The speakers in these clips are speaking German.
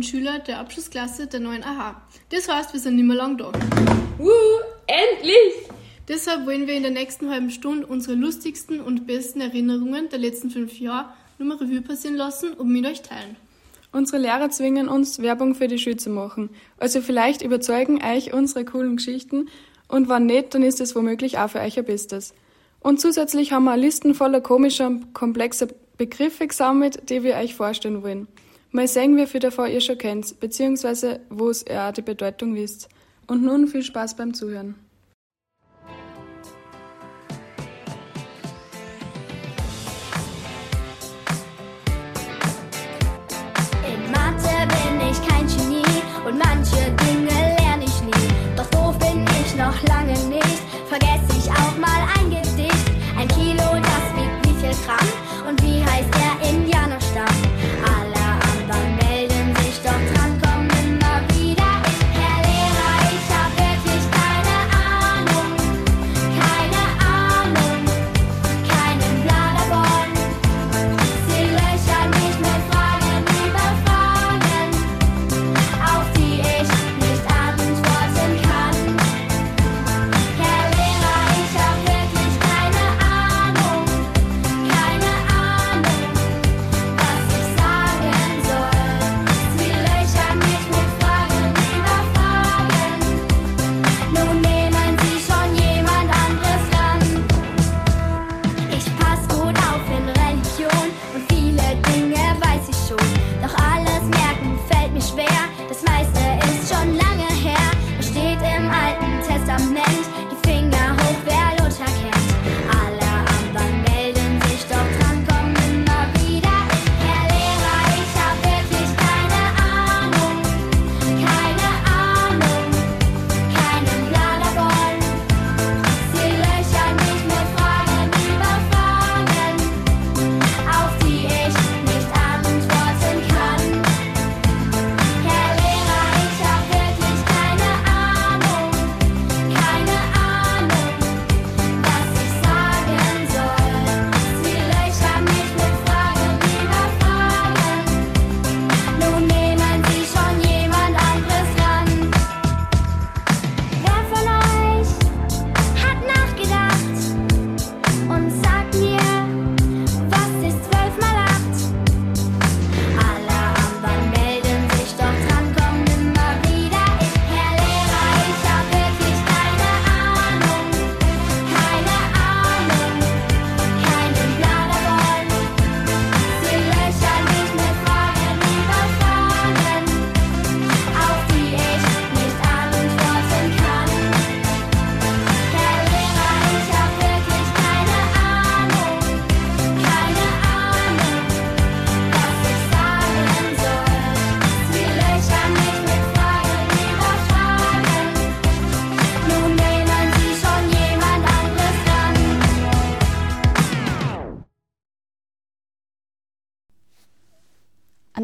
und Schüler der Abschlussklasse der 9 AH. Das heißt, wir sind nicht mehr lang da. Wuhu, endlich! Deshalb wollen wir in der nächsten halben Stunde unsere lustigsten und besten Erinnerungen der letzten fünf Jahre nur mal Revue passieren lassen und mit euch teilen. Unsere Lehrer zwingen uns, Werbung für die Schule zu machen. Also vielleicht überzeugen euch unsere coolen Geschichten und wenn nicht, dann ist es womöglich auch für euch ein Bestes. Und zusätzlich haben wir eine Listen voller komischer und komplexer Begriffe gesammelt, die wir euch vorstellen wollen. Mal sehen, wie viel davon ihr schon kennt, beziehungsweise wo es ihr die Bedeutung wisst. Und nun viel Spaß beim Zuhören. In Mathe bin ich kein Genie und manche Dinge lerne ich nie. Doch doof bin ich noch lange nicht. Vergesse ich auch mal ein Gedicht. Ein Kilo, das wiegt wie viel Gramm?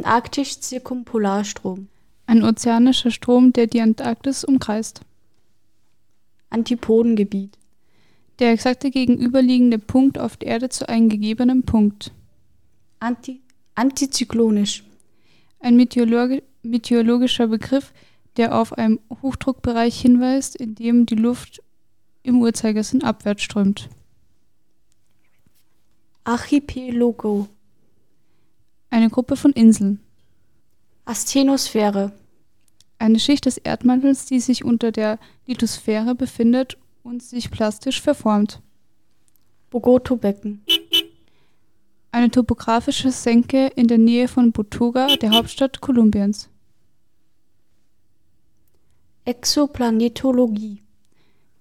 Antarktisch-Zirkumpolarstrom. Ein ozeanischer Strom, der die Antarktis umkreist. Antipodengebiet. Der exakte gegenüberliegende Punkt auf der Erde zu einem gegebenen Punkt. Anti antizyklonisch. Ein meteorologi meteorologischer Begriff, der auf einen Hochdruckbereich hinweist, in dem die Luft im Uhrzeigersinn abwärts strömt. Archipelago. Eine Gruppe von Inseln. Asthenosphäre. eine Schicht des Erdmantels, die sich unter der Lithosphäre befindet und sich plastisch verformt. Bogoto-Becken. Eine topografische Senke in der Nähe von Butoga, der Hauptstadt Kolumbiens. Exoplanetologie.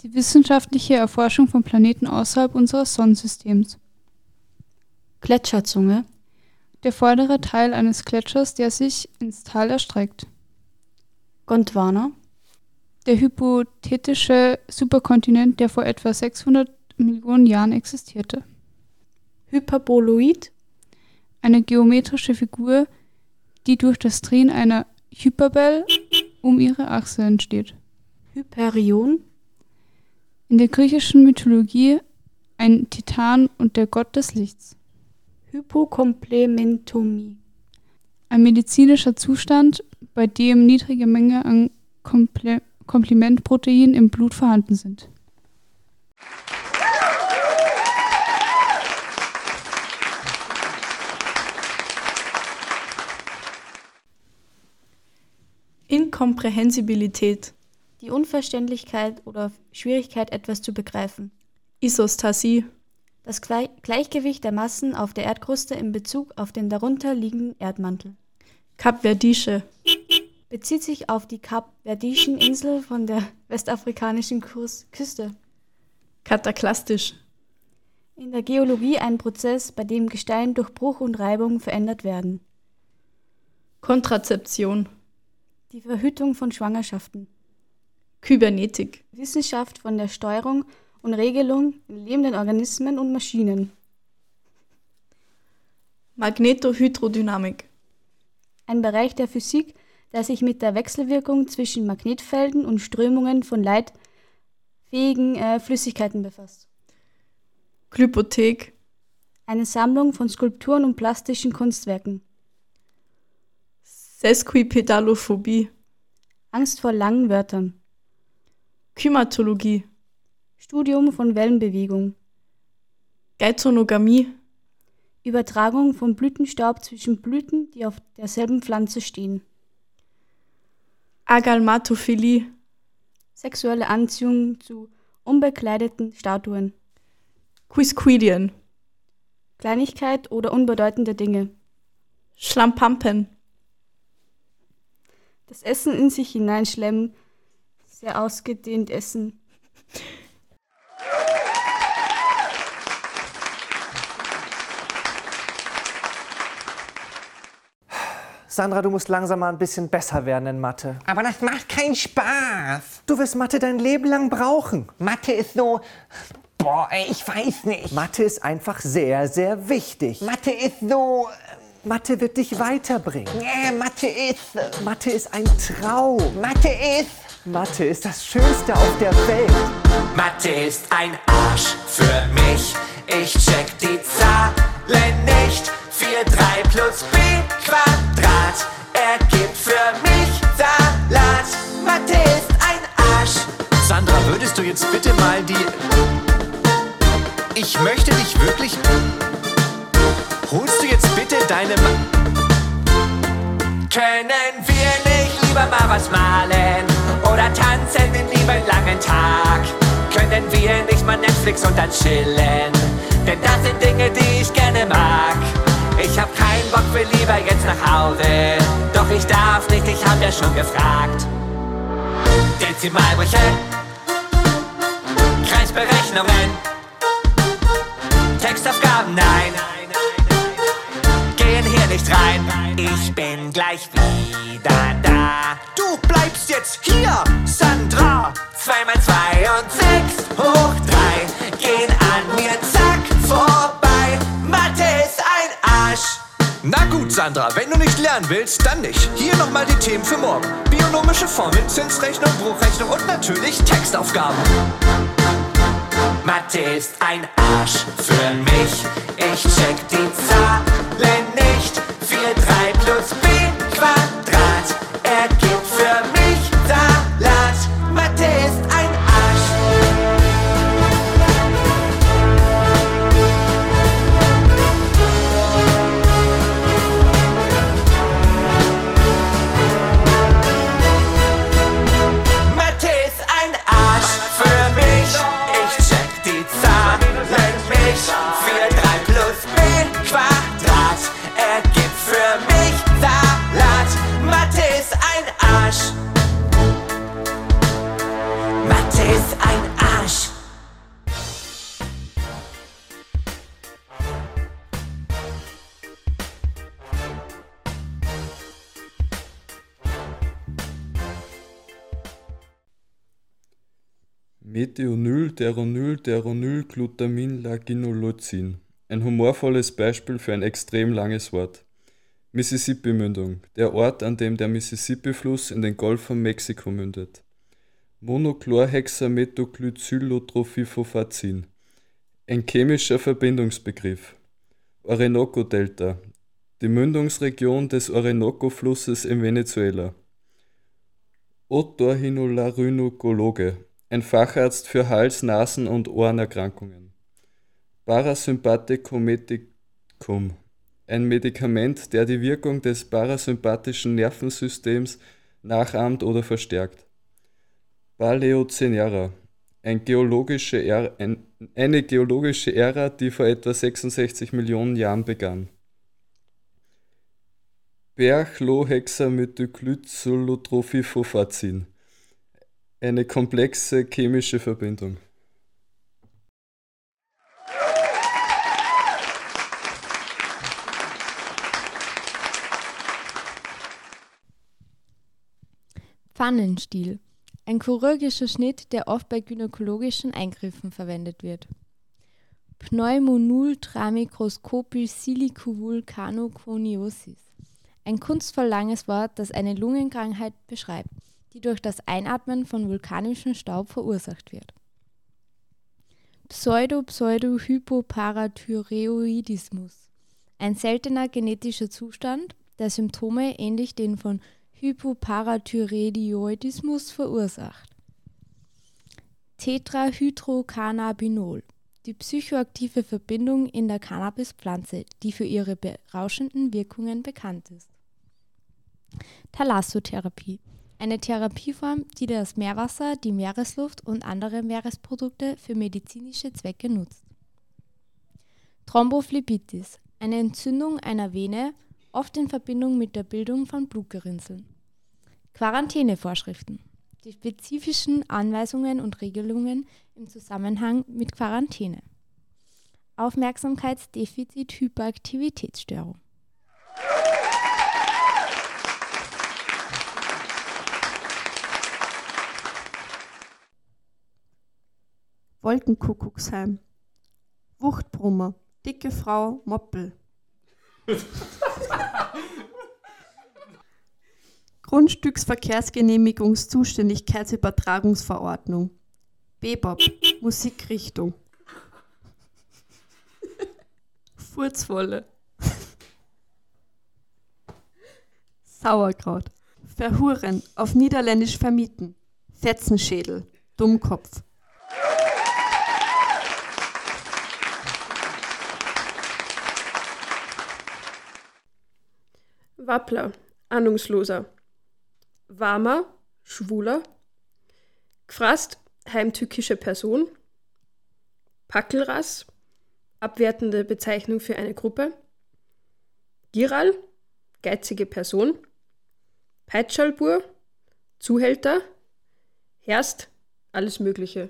Die wissenschaftliche Erforschung von Planeten außerhalb unseres Sonnensystems. Gletscherzunge. Der vordere Teil eines Gletschers, der sich ins Tal erstreckt. Gondwana. Der hypothetische Superkontinent, der vor etwa 600 Millionen Jahren existierte. Hyperboloid. Eine geometrische Figur, die durch das Drehen einer Hyperbel um ihre Achse entsteht. Hyperion. In der griechischen Mythologie ein Titan und der Gott des Lichts. Hypokomplementomie. Ein medizinischer Zustand, bei dem niedrige Mengen an Komple Komplementproteinen im Blut vorhanden sind. Inkomprehensibilität. Die Unverständlichkeit oder Schwierigkeit, etwas zu begreifen. Isostasie. Das Glei Gleichgewicht der Massen auf der Erdkruste in Bezug auf den darunter liegenden Erdmantel. Kapverdische. Bezieht sich auf die Kapverdischen Insel von der westafrikanischen Küste. Kataklastisch. In der Geologie ein Prozess, bei dem Gestein durch Bruch und Reibung verändert werden. Kontrazeption. Die Verhütung von Schwangerschaften. Kybernetik. Wissenschaft von der Steuerung und Regelung in lebenden Organismen und Maschinen. Magnetohydrodynamik. Ein Bereich der Physik, der sich mit der Wechselwirkung zwischen Magnetfelden und Strömungen von leitfähigen äh, Flüssigkeiten befasst. Glypothek. Eine Sammlung von Skulpturen und plastischen Kunstwerken. Sesquipedalophobie. Angst vor langen Wörtern. Kymatologie. Studium von Wellenbewegung. Geizonogamie. Übertragung von Blütenstaub zwischen Blüten, die auf derselben Pflanze stehen. Agalmatophilie. Sexuelle Anziehung zu unbekleideten Statuen. Quisquidien. Kleinigkeit oder unbedeutende Dinge. Schlampampen. Das Essen in sich hineinschlemmen. Sehr ausgedehnt essen. Sandra, du musst langsam mal ein bisschen besser werden in Mathe. Aber das macht keinen Spaß. Du wirst Mathe dein Leben lang brauchen. Mathe ist so. Boah, ey, ich weiß nicht. Mathe ist einfach sehr, sehr wichtig. Mathe ist so. Mathe wird dich weiterbringen. Nee, Mathe ist. Mathe ist ein Traum. Mathe ist. Mathe ist das Schönste auf der Welt. Mathe ist ein Arsch für mich. Ich check die Zahlen nicht. 4, 3 plus b Quadrat ergibt für mich Salat. Mathe ist ein Arsch. Sandra, würdest du jetzt bitte mal die. Ich möchte dich wirklich. Holst du jetzt bitte deine. Ma Können wir nicht lieber mal was malen? Oder tanzen den lieben langen Tag? Können wir nicht mal Netflix und dann chillen? Denn das sind Dinge, die ich gerne mag. Ich hab keinen Bock, will lieber jetzt nach Hause. Doch ich darf nicht, ich hab ja schon gefragt. Dezimalbrüche, Kreisberechnungen, Textaufgaben, nein. Gehen hier nicht rein. Ich bin gleich wieder da. Du bleibst jetzt hier, Sandra! 2 mal 2 und 6 hoch 3 gehen an mir zack vorbei. Na gut, Sandra, wenn du nicht lernen willst, dann nicht. Hier nochmal die Themen für morgen. Bionomische Formeln, Zinsrechnung, Bruchrechnung und natürlich Textaufgaben. Mathe ist ein Arsch für mich. Ich check die Zahlen nicht. 4, 3 plus b Quadrat ergibt Methionol, Deronol, Deronol, Glutamin, Laginolozin. Ein humorvolles Beispiel für ein extrem langes Wort. Mississippi-Mündung, der Ort, an dem der Mississippi-Fluss in den Golf von Mexiko mündet. Monochlorhexamethylglycylotrophiphofazin. Ein chemischer Verbindungsbegriff. Orinoco-Delta, die Mündungsregion des Orinoco-Flusses in Venezuela. Otorhinolaryngologe, ein Facharzt für Hals-, Nasen- und Ohrenerkrankungen. Parasympathicum, ein Medikament, der die Wirkung des parasympathischen Nervensystems nachahmt oder verstärkt. Paleozenera, ein geologische Ära, ein, eine geologische Ära, die vor etwa 66 Millionen Jahren begann. Perchlohexamethylglycylotrophiphofazin, eine komplexe chemische Verbindung. Pfannenstiel. Ein chirurgischer Schnitt, der oft bei gynäkologischen Eingriffen verwendet wird. Pneumomultramikroskopisch Silicovulcanoconiosis. Ein kunstvoll langes Wort, das eine Lungenkrankheit beschreibt, die durch das Einatmen von vulkanischem Staub verursacht wird. Pseudo-Pseudo-Hypoparathyreoidismus. Ein seltener genetischer Zustand, der Symptome ähnlich denen von Hypoparathyreoidismus verursacht. Tetrahydrocannabinol. Die psychoaktive Verbindung in der Cannabispflanze, die für ihre berauschenden Wirkungen bekannt ist. Thalassotherapie. Eine Therapieform, die das Meerwasser, die Meeresluft und andere Meeresprodukte für medizinische Zwecke nutzt. Thrombophlebitis. Eine Entzündung einer Vene, oft in Verbindung mit der Bildung von Blutgerinnseln. Quarantänevorschriften. Die spezifischen Anweisungen und Regelungen im Zusammenhang mit Quarantäne. Aufmerksamkeitsdefizit-Hyperaktivitätsstörung. Wolkenkuckucksheim. Wuchtbrummer. Dicke Frau Moppel. Grundstücksverkehrsgenehmigungszuständigkeitsübertragungsverordnung. Bebop. Musikrichtung. Furzwolle. Sauerkraut. Verhuren. Auf Niederländisch vermieten. Fetzenschädel. Dummkopf. Wappler, Ahnungsloser. Warmer, Schwuler. Gfrast, heimtückische Person. Packelrass, abwertende Bezeichnung für eine Gruppe. Giral, geizige Person. Peitschalbur, Zuhälter. Herst, alles Mögliche.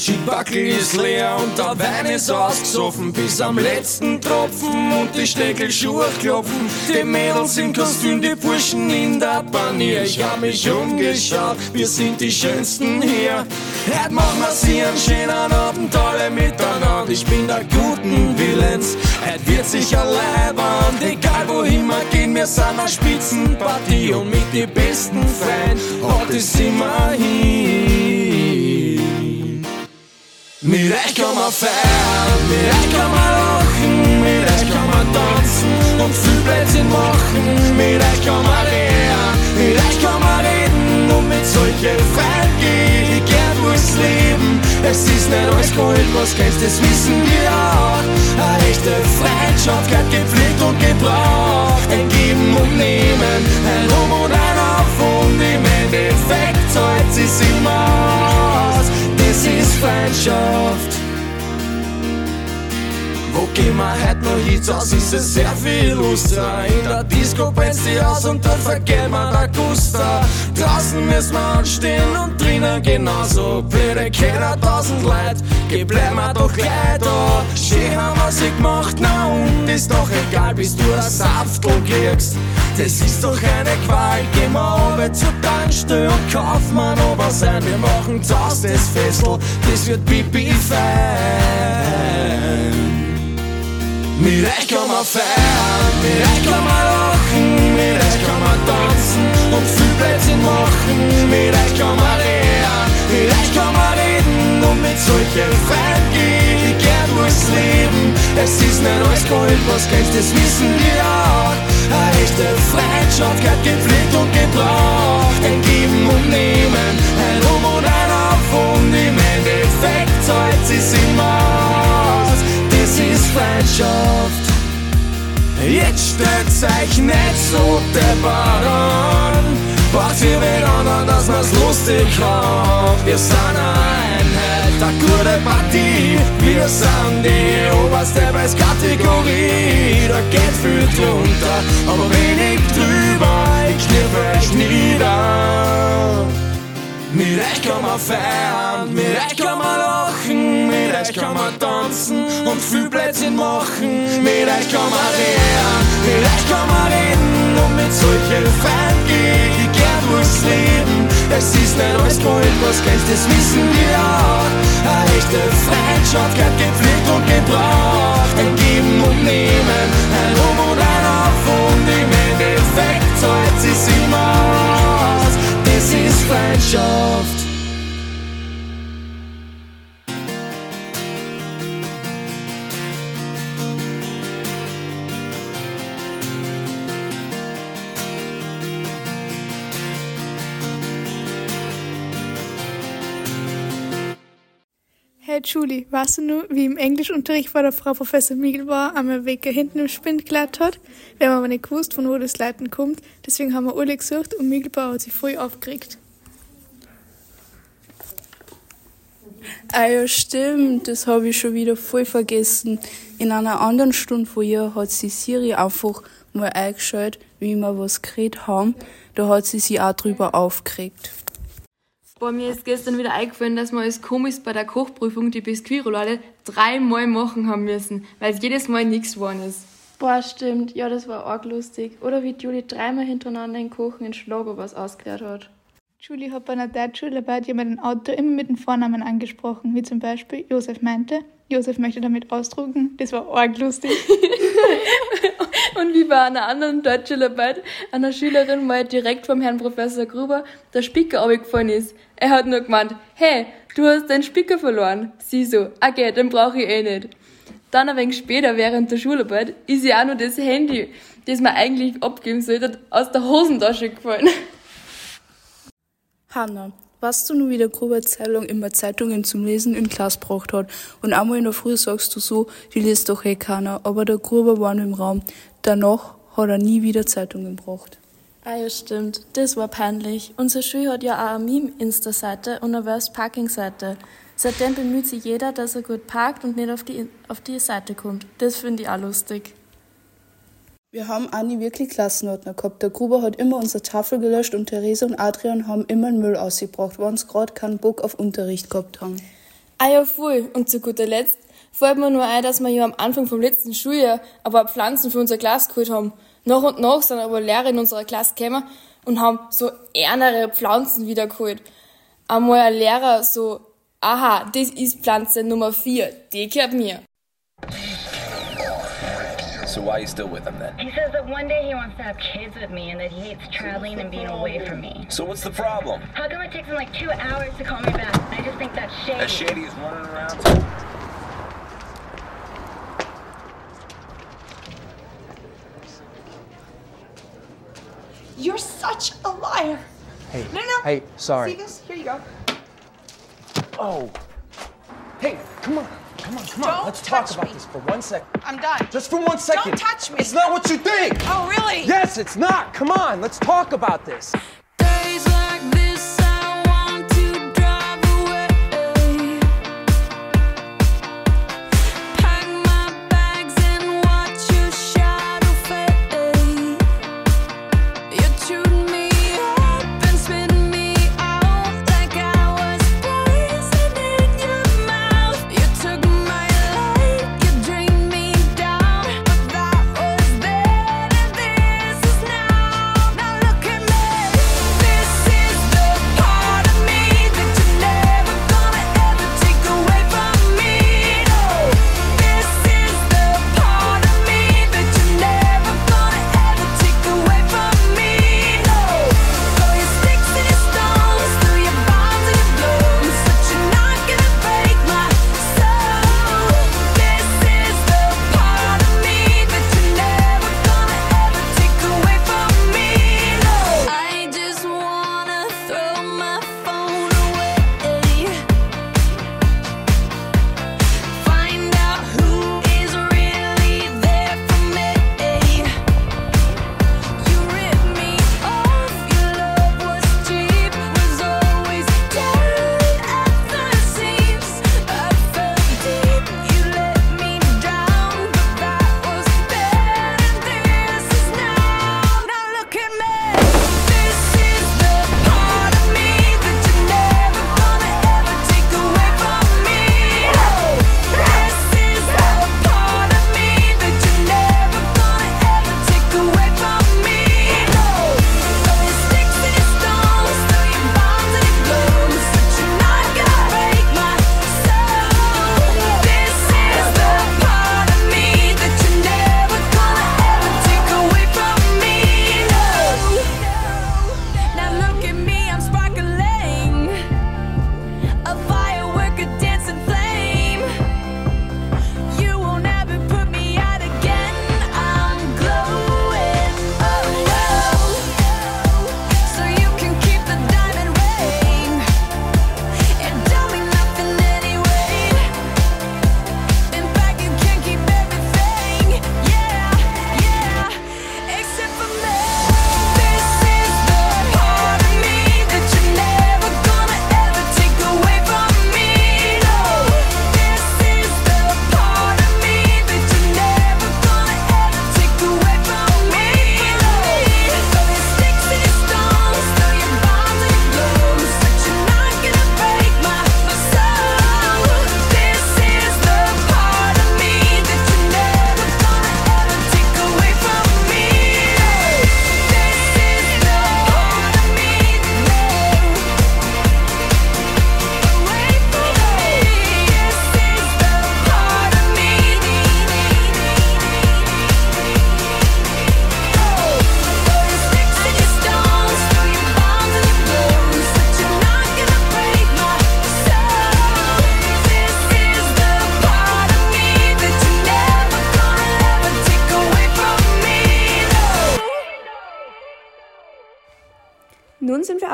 Das ist leer und der Wein ist ausgesoffen bis am letzten Tropfen und die Steckelschuhe klopfen. Die Mädels im Kostüm, die Burschen in der Panier. Ich hab mich umgeschaut, wir sind die Schönsten hier. Heute machen wir sie einen schönen Abend alle miteinander. Ich bin der guten Willens, heute wird sicher leibend. Egal wohin wir gehen, wir sind eine Spitzenpartie und mit die besten Freien hat es immer hin. Mit euch kann man feiern, mit euch kann man lachen, mit euch kann man tanzen und viel Blödsinn machen. Mit euch kann man lernen, mit euch kann man reden und mit solchen Feiern geh ich gern durchs Leben. Es ist nicht alles Gold, was kennst, das wissen wir auch. Eine echte Freundschaft gehört gepflegt und gebraucht. Ein Geben und Nehmen, ein Um und ein Auf und im Endeffekt zahlt sie's immer aus. Das immer heute noch Hits aus, ist es sehr viel luster. In der Disco brennt's die aus und dort vergeht man der Guster. Draußen müssen wir anstehen und drinnen genauso. Blöde Kinder, tausend Leid, geh bleib mir doch gleich da. Schön haben wir sie gemacht, na und ist doch egal, bis du ein Saftel kriegst. Das ist doch eine Qual, geh mal runter zur Tankstelle und kauf mir noch was ein. Wir machen Taus das Fessel, das wird pipi fein. Mit euch kann man feiern, mit euch kann man lachen, mit euch kann man tanzen und viel Blödsinn machen. Mit euch kann man lehren, mit euch kann man reden und mit solchen Freunden geh ich gern durchs Leben. Es ist nicht alles Gold, was kennst, das wissen wir auch. Eine echte Freundschaft gehört gepflegt und gebraucht. Ein Geben und Nehmen, ein Um und ein Auf und im Endeffekt zahlt sie's immer. Freundschaft. Jetzt stellt's euch nicht so deppert an. Braucht ihr wen dass man's lustig hat. Wir sind eine Einheit, eine gute Partie. Wir sind die oberste Preiskategorie. Da geht viel drunter, aber wenig drüber. Ich kniff euch nieder. Mit euch kann man feiern, mit euch kann man lachen, euch kann man tanzen und viel Blödsinn machen. Mit euch kann man lehren, mit euch kann man reden und mit solchen Feinden geh ich gern durchs Leben. Es ist nicht alles Gold, was kennst, das wissen wir auch. Eine echte Freundschaft gehört gepflegt und gebraucht. Ein Geben und Nehmen, ein Um und ein Auf und im Endeffekt zahlt sie's immer aus. Das ist Freundschaft. Hey Julie, weißt du nur, wie im Englischunterricht bei der Frau Professor Miegel war, einmal Wecker hinten im Spind glatt hat? Wir haben aber nicht gewusst, von wo das Leiten kommt, deswegen haben wir alle gesucht und Miegelbauer hat sich voll aufgeregt. Ah ja, stimmt, das habe ich schon wieder voll vergessen. In einer anderen Stunde von ihr hat sie Siri einfach mal eingeschaltet, wie wir was geredet haben. Da hat sie sich auch drüber aufgeregt. Boah, mir ist gestern wieder eingefallen, dass wir als Komis bei der Kochprüfung die Biskuitroulade dreimal machen haben müssen, weil es jedes Mal nichts geworden ist. Boah, stimmt. Ja, das war arg lustig. Oder wie Julie dreimal hintereinander in Kochen in Schlager was ausgeklärt hat. Julie hat bei einer Deutschschularbeit jemanden Autor immer mit dem Vornamen angesprochen, wie zum Beispiel Josef meinte. Josef möchte damit ausdrucken. Das war arg lustig. Und wie bei einer anderen Deutschschularbeit einer Schülerin mal direkt vom Herrn Professor Gruber der Spicker abgefallen ist. Er hat nur gemeint, hey, du hast deinen Spicker verloren. Sie so, okay, den brauche ich eh nicht. Dann ein wenig später, während der Schularbeit, ist ihr auch nur das Handy, das man eigentlich abgeben sollte, aus der Hosentasche gefallen. Hanna, weißt du nur, wie der Gruber Zeitung immer Zeitungen zum Lesen in Klasse gebracht hat? Und einmal in der Früh sagst du so, die liest doch eh keiner, aber der Gruber war nur im Raum. Danach hat er nie wieder Zeitungen gebracht. Ah ja, stimmt. Das war peinlich. Unsere Schule hat ja auch eine Meme-Insta-Seite und eine Worst-Parking-Seite. Seitdem bemüht sich jeder, dass er gut parkt und nicht auf die, auf die Seite kommt. Das finde ich auch lustig. Wir haben auch nie wirklich Klassenordner gehabt. Der Gruber hat immer unsere Tafel gelöscht und Therese und Adrian haben immer den Müll ausgebracht, weil uns gerade keinen Bock auf Unterricht gehabt haben. Ah ja, voll. Und zu guter Letzt fällt mir nur ein, dass wir ja am Anfang vom letzten Schuljahr aber Pflanzen für unser Glas geholt haben. Nach und nach sind aber Lehrer in unserer Klasse gekommen und haben so ärmere Pflanzen wiedergeholt. Einmal ein Lehrer so, aha, das ist Pflanze Nummer 4, die gehört mir. So why are you still with him then? He says that one day he wants to have kids with me and that he hates traveling and being away from me. So what's the problem? How come it takes him like two hours to call me back? I just think that's shady. As shady as running around. You're such a liar. Hey, No, no. hey, sorry. See this? Here you go. Oh. Hey, come on, come on, come on. Don't Let's talk about me. this for one second. I'm done. Just for one second. Don't touch me. It's not what you think. Oh, really? Yes, it's not. Come on, let's talk about this.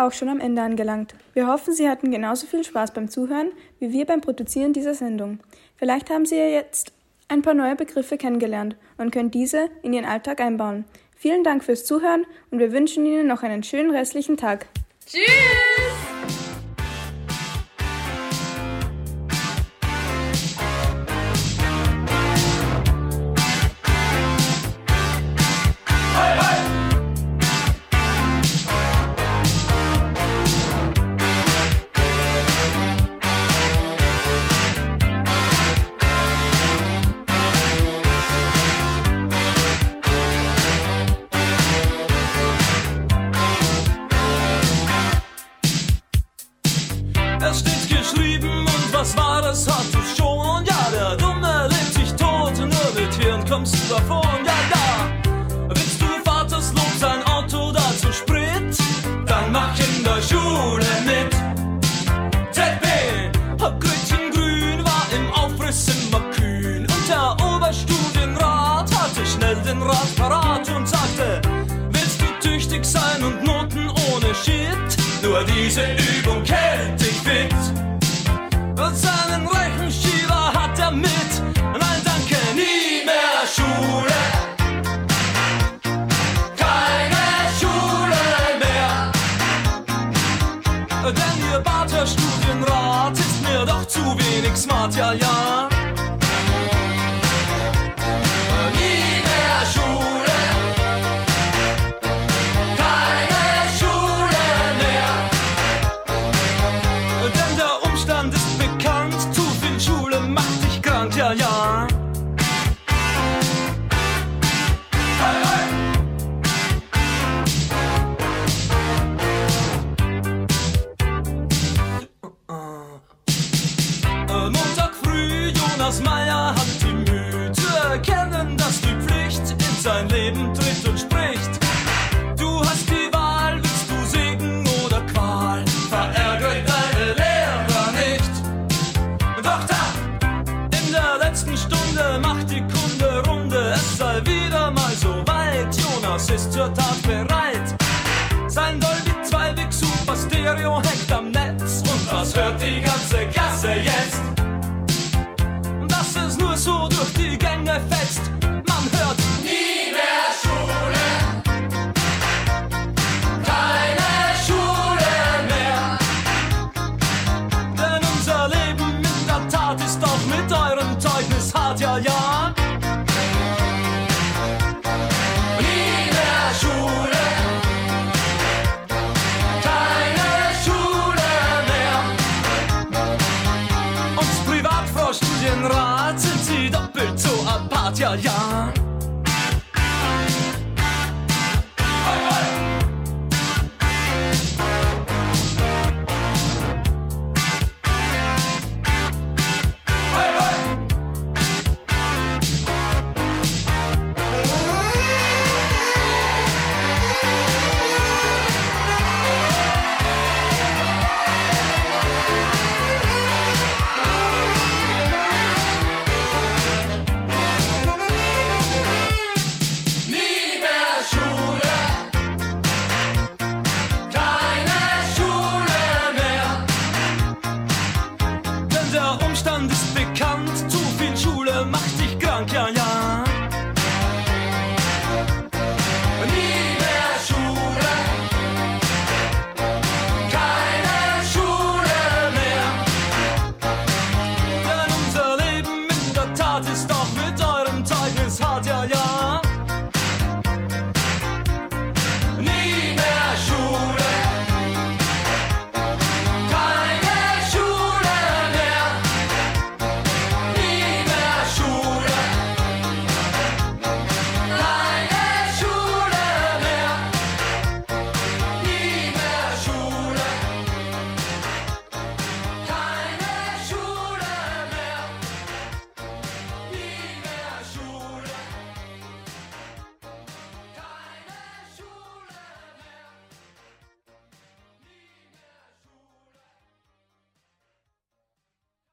Auch schon am Ende angelangt. Wir hoffen, Sie hatten genauso viel Spaß beim Zuhören wie wir beim Produzieren dieser Sendung. Vielleicht haben Sie ja jetzt ein paar neue Begriffe kennengelernt und können diese in Ihren Alltag einbauen. Vielen Dank fürs Zuhören und wir wünschen Ihnen noch einen schönen restlichen Tag. Tschüss! Tüchtig sein und Noten ohne Shit? Nur diese Übung hält dich fit. Und seinen Rechenschieber hat er mit. Nein, danke, nie mehr Schule. Keine Schule mehr. Denn ihr Barter Studienrat ist mir doch zu wenig smart, ja, ja. Die Mühe zu erkennen, dass die Pflicht in sein Leben tritt und spricht. Du hast die Wahl, willst du Segen oder Qual? Verärgere deine Lehrer nicht. Doch da, in der letzten Stunde macht die Kunde Runde. Es sei wieder mal so weit, Jonas ist zur Tat bereit. Sein Dolby 2 Big Super Stereo hängt am Netz. Und was hört die ganze Klasse jetzt? Durch die Gänge fetzt. 假牙